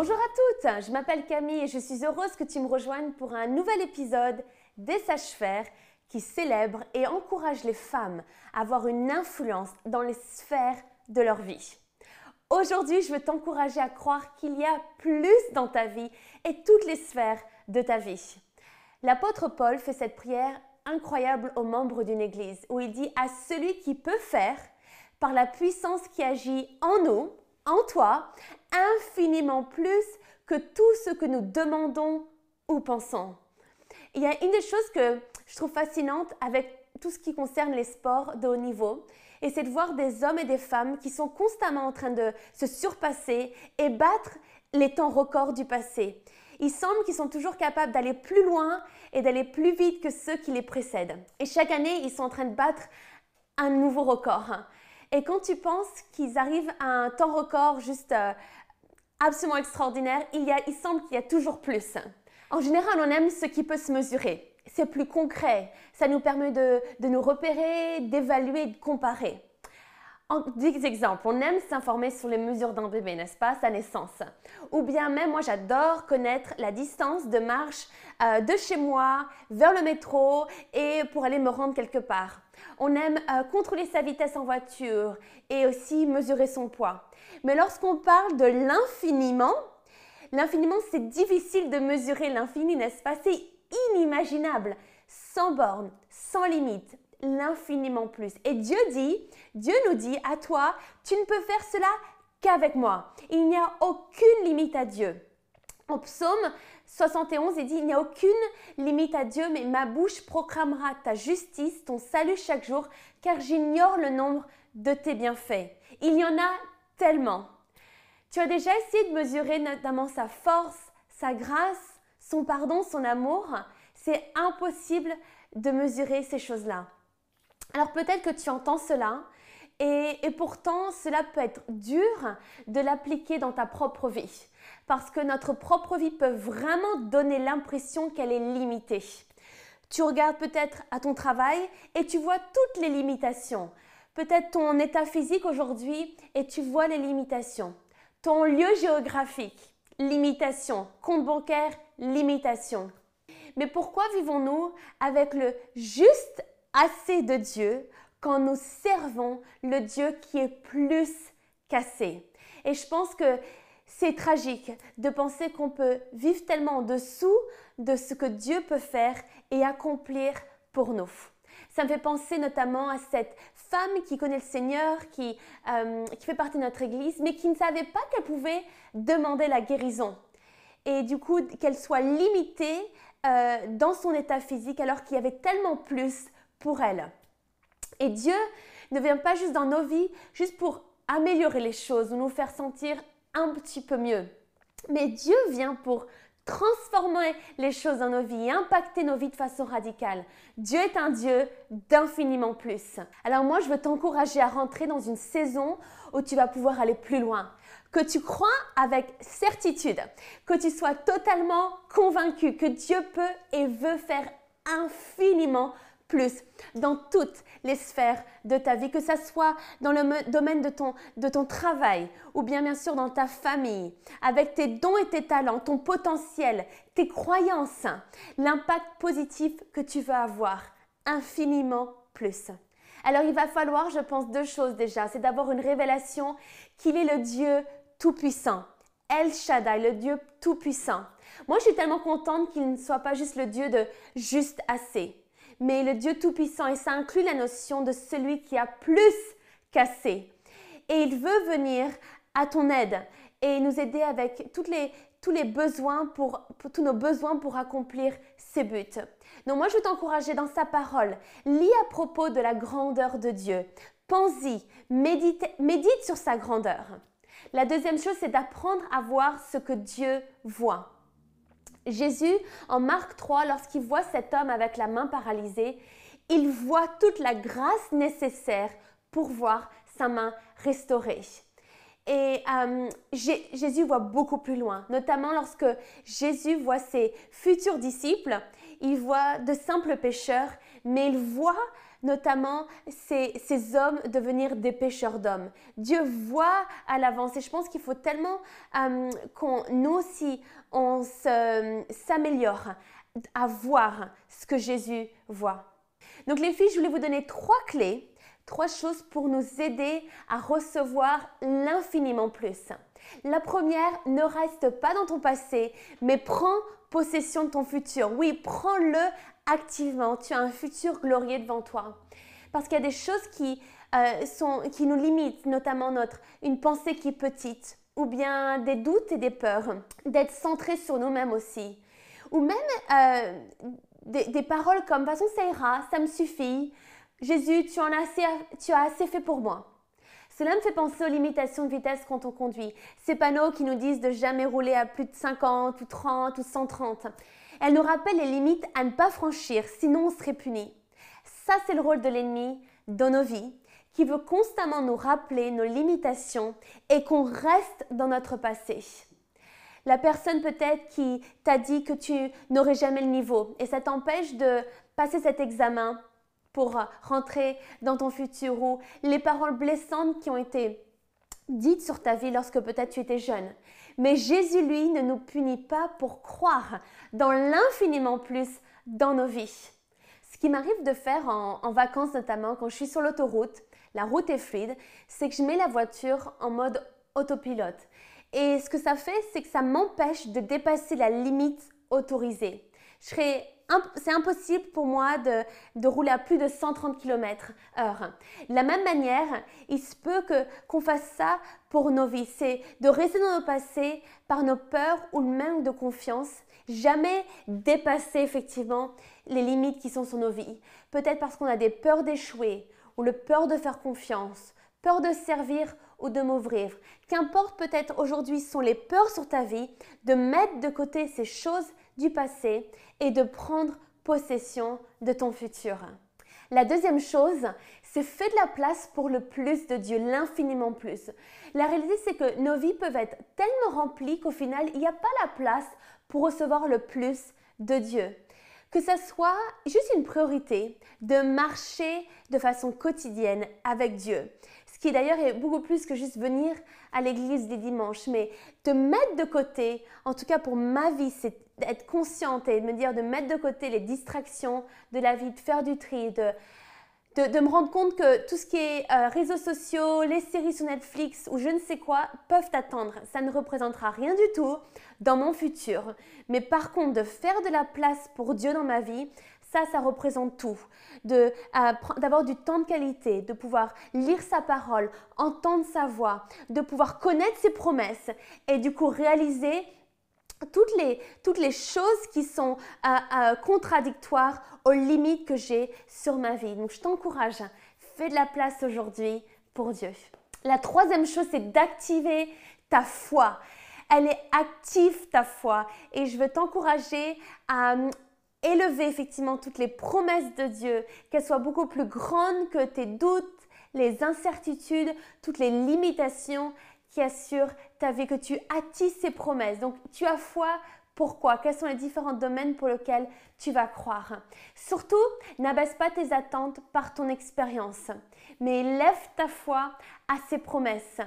Bonjour à toutes, je m'appelle Camille et je suis heureuse que tu me rejoignes pour un nouvel épisode des Sages-Faire qui célèbre et encourage les femmes à avoir une influence dans les sphères de leur vie. Aujourd'hui, je veux t'encourager à croire qu'il y a plus dans ta vie et toutes les sphères de ta vie. L'apôtre Paul fait cette prière incroyable aux membres d'une église où il dit à celui qui peut faire, par la puissance qui agit en nous, en toi, infiniment plus que tout ce que nous demandons ou pensons. Il y a une des choses que je trouve fascinante avec tout ce qui concerne les sports de haut niveau, et c'est de voir des hommes et des femmes qui sont constamment en train de se surpasser et battre les temps records du passé. Il semble qu'ils sont toujours capables d'aller plus loin et d'aller plus vite que ceux qui les précèdent. Et chaque année, ils sont en train de battre un nouveau record. Et quand tu penses qu'ils arrivent à un temps record juste euh, absolument extraordinaire, il, y a, il semble qu'il y a toujours plus. En général, on aime ce qui peut se mesurer. C'est plus concret. Ça nous permet de, de nous repérer, d'évaluer, de comparer. En des exemples, on aime s'informer sur les mesures d'un bébé, n'est-ce pas, sa naissance. Ou bien même, moi j'adore connaître la distance de marche euh, de chez moi vers le métro et pour aller me rendre quelque part. On aime euh, contrôler sa vitesse en voiture et aussi mesurer son poids. Mais lorsqu'on parle de l'infiniment, l'infiniment c'est difficile de mesurer l'infini, n'est-ce pas? C'est inimaginable, sans borne, sans limite, l'infiniment plus. Et Dieu dit, Dieu nous dit, à toi, tu ne peux faire cela qu'avec moi. Il n'y a aucune limite à Dieu. En psaume 71, il dit, il n'y a aucune limite à Dieu, mais ma bouche proclamera ta justice, ton salut chaque jour, car j'ignore le nombre de tes bienfaits. Il y en a tellement. Tu as déjà essayé de mesurer notamment sa force, sa grâce, son pardon, son amour? C'est impossible de mesurer ces choses-là. Alors peut-être que tu entends cela et, pourtant cela peut être dur de l'appliquer dans ta propre vie parce que notre propre vie peut vraiment donner l'impression qu'elle est limitée. Tu regardes peut-être à ton travail et tu vois toutes les limitations. Peut-être ton état physique aujourd'hui et tu vois les limitations. Ton lieu géographique, limitation. Compte bancaire, limitation. Mais pourquoi vivons-nous avec le juste assez de Dieu quand nous servons le Dieu qui est plus qu'assez. Et je pense que c'est tragique de penser qu'on peut vivre tellement en dessous de ce que Dieu peut faire et accomplir pour nous. Ça me fait penser notamment à cette femme qui connaît le Seigneur, qui, euh, qui fait partie de notre Église, mais qui ne savait pas qu'elle pouvait demander la guérison. Et du coup, qu'elle soit limitée euh, dans son état physique alors qu'il y avait tellement plus pour elle. Et Dieu ne vient pas juste dans nos vies, juste pour améliorer les choses ou nous faire sentir un petit peu mieux. Mais Dieu vient pour transformer les choses dans nos vies et impacter nos vies de façon radicale. Dieu est un Dieu d'infiniment plus. Alors moi, je veux t'encourager à rentrer dans une saison où tu vas pouvoir aller plus loin. Que tu crois avec certitude, que tu sois totalement convaincu que Dieu peut et veut faire infiniment plus dans toutes les sphères de ta vie, que ce soit dans le domaine de ton, de ton travail ou bien bien sûr dans ta famille, avec tes dons et tes talents, ton potentiel, tes croyances, l'impact positif que tu veux avoir, infiniment plus. Alors il va falloir, je pense, deux choses déjà. C'est d'avoir une révélation qu'il est le Dieu Tout-Puissant. El Shaddai, le Dieu Tout-Puissant. Moi, je suis tellement contente qu'il ne soit pas juste le Dieu de juste assez mais le Dieu Tout-Puissant, et ça inclut la notion de celui qui a plus qu'assez. Et il veut venir à ton aide et nous aider avec les, tous les besoins pour, tous nos besoins pour accomplir ses buts. Donc moi je veux t'encourager dans sa parole. Lis à propos de la grandeur de Dieu. Pense-y, médite, médite sur sa grandeur. La deuxième chose, c'est d'apprendre à voir ce que Dieu voit. Jésus, en Marc 3, lorsqu'il voit cet homme avec la main paralysée, il voit toute la grâce nécessaire pour voir sa main restaurée. et euh, Jésus voit beaucoup plus loin, notamment lorsque Jésus voit ses futurs disciples. Il voit de simples pécheurs, mais il voit notamment ces, hommes devenir des pêcheurs d'hommes. Dieu voit à l'avance et je pense qu'il faut tellement euh, qu'on nous aussi on s'améliore à voir ce que Jésus voit. Donc les filles, je voulais vous donner trois clés, trois choses pour nous aider à recevoir l'infiniment plus. La première, ne reste pas dans ton passé, mais prends possession de ton futur. Oui, prends-le activement. Tu as un futur glorieux devant toi. Parce qu'il y a des choses qui, euh, sont, qui nous limitent, notamment notre, une pensée qui est petite, ou bien des doutes et des peurs, d'être centré sur nous-mêmes aussi. Ou même euh, des, paroles comme, de toute façon, ça ira, ça me suffit. Jésus, tu, en as assez, tu as assez fait pour moi. Cela me fait penser aux limitations de vitesse quand on conduit. Ces panneaux qui nous disent de jamais rouler à plus de 50 ou 30 ou 130. Elles nous rappellent les limites à ne pas franchir, sinon on serait puni. Ça, c'est le rôle de l'ennemi dans nos vies, qui veut constamment nous rappeler nos limitations et qu'on reste dans notre passé. La personne peut-être qui t'a dit que tu n'aurais jamais le niveau et ça t'empêche de passer cet examen pour rentrer dans ton futur ou les paroles blessantes qui ont été dites sur ta vie lorsque peut-être tu étais jeune. Mais Jésus, lui, ne nous punit pas pour croire dans l'infiniment plus dans nos vies. Ce qui m'arrive de faire en, vacances notamment, quand je suis sur l'autoroute, la route est fluide, c'est que je mets la voiture en mode autopilote. Et ce que ça fait, c'est que ça m'empêche de dépasser la limite autorisée. C'est impossible pour moi de, rouler à plus de 130 km heure. De la même manière, il se peut que, qu'on fasse ça pour nos vies. C'est de rester dans nos passés par nos peurs ou le manque de confiance. Jamais dépasser effectivement les limites qui sont sur nos vies. Peut-être parce qu'on a des peurs d'échouer ou le peur de faire confiance, peur de servir ou de m'ouvrir. Qu'importe peut-être aujourd'hui sont les peurs sur ta vie, de mettre de côté ces choses du passé et de prendre possession de ton futur. La deuxième chose, c'est fais de la place pour le plus de Dieu, l'infiniment plus. La réalité, c'est que nos vies peuvent être tellement remplies qu'au final, il n'y a pas la place pour recevoir le plus de Dieu. Que ça soit juste une priorité de marcher de façon quotidienne avec Dieu ce qui d'ailleurs est beaucoup plus que juste venir à l'église des dimanches, mais de mettre de côté, en tout cas pour ma vie, c'est d'être consciente et de me dire de mettre de côté les distractions de la vie, de faire du tri, de, de, me rendre compte que tout ce qui est euh, réseaux sociaux, les séries sur Netflix ou je ne sais quoi peuvent attendre. Ça ne représentera rien du tout dans mon futur. Mais par contre, de faire de la place pour Dieu dans ma vie, ça, ça représente tout. D'avoir du temps de qualité, de pouvoir lire sa parole, entendre sa voix, de pouvoir connaître ses promesses et du coup réaliser toutes les, toutes les choses qui sont euh, euh, contradictoires aux limites que j'ai sur ma vie. Donc je t'encourage, fais de la place aujourd'hui pour Dieu. La troisième chose, c'est d'activer ta foi. Elle est active ta foi et je veux t'encourager à, élever effectivement toutes les promesses de Dieu, qu'elles soient beaucoup plus grandes que tes doutes, les incertitudes, toutes les limitations qui assurent ta vie, que tu attises ces promesses. Donc tu as foi. Pourquoi? Quels sont les différents domaines pour lesquels tu vas croire? Surtout, n'abaisse pas tes attentes par ton expérience, mais lève ta foi à ces promesses.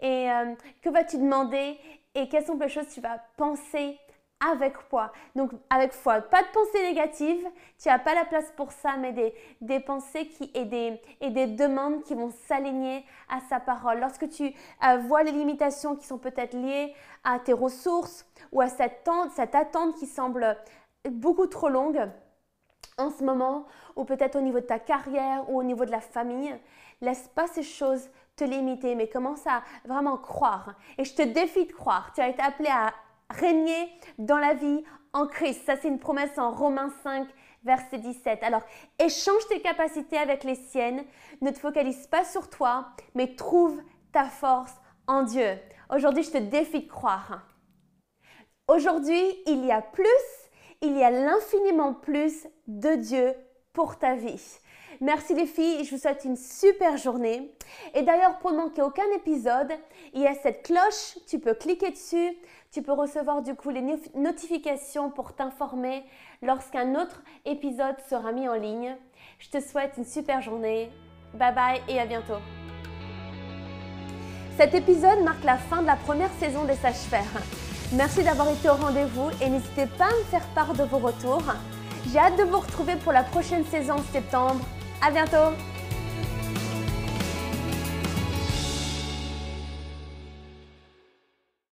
Et euh, que vas-tu demander? Et quelles sont les choses que tu vas penser avec foi. Donc avec foi, pas de pensée négative, tu n'as pas la place pour ça, mais des, des pensées qui, et, des, et des demandes qui vont s'aligner à sa parole. Lorsque tu euh, vois les limitations qui sont peut-être liées à tes ressources ou à cette, cette attente qui semble beaucoup trop longue en ce moment, ou peut-être au niveau de ta carrière ou au niveau de la famille, laisse pas ces choses te limiter, mais commence à vraiment croire. Et je te défie de croire. Tu as été appelé à régner dans la vie en Christ. Ça, c'est une promesse en Romains 5, verset 17. Alors, échange tes capacités avec les siennes. Ne te focalise pas sur toi, mais trouve ta force en Dieu. Aujourd'hui, je te défie de croire. Aujourd'hui, il y a plus, il y a l'infiniment plus de Dieu pour ta vie. Merci les filles, je vous souhaite une super journée. Et d'ailleurs, pour ne manquer aucun épisode, il y a cette cloche, tu peux cliquer dessus, tu peux recevoir du coup les notifications pour t'informer lorsqu'un autre épisode sera mis en ligne. Je te souhaite une super journée. Bye bye et à bientôt. Cet épisode marque la fin de la première saison des Sages-Faire. Merci d'avoir été au rendez-vous et n'hésitez pas à me faire part de vos retours. J'ai hâte de vous retrouver pour la prochaine saison en septembre. À bientôt!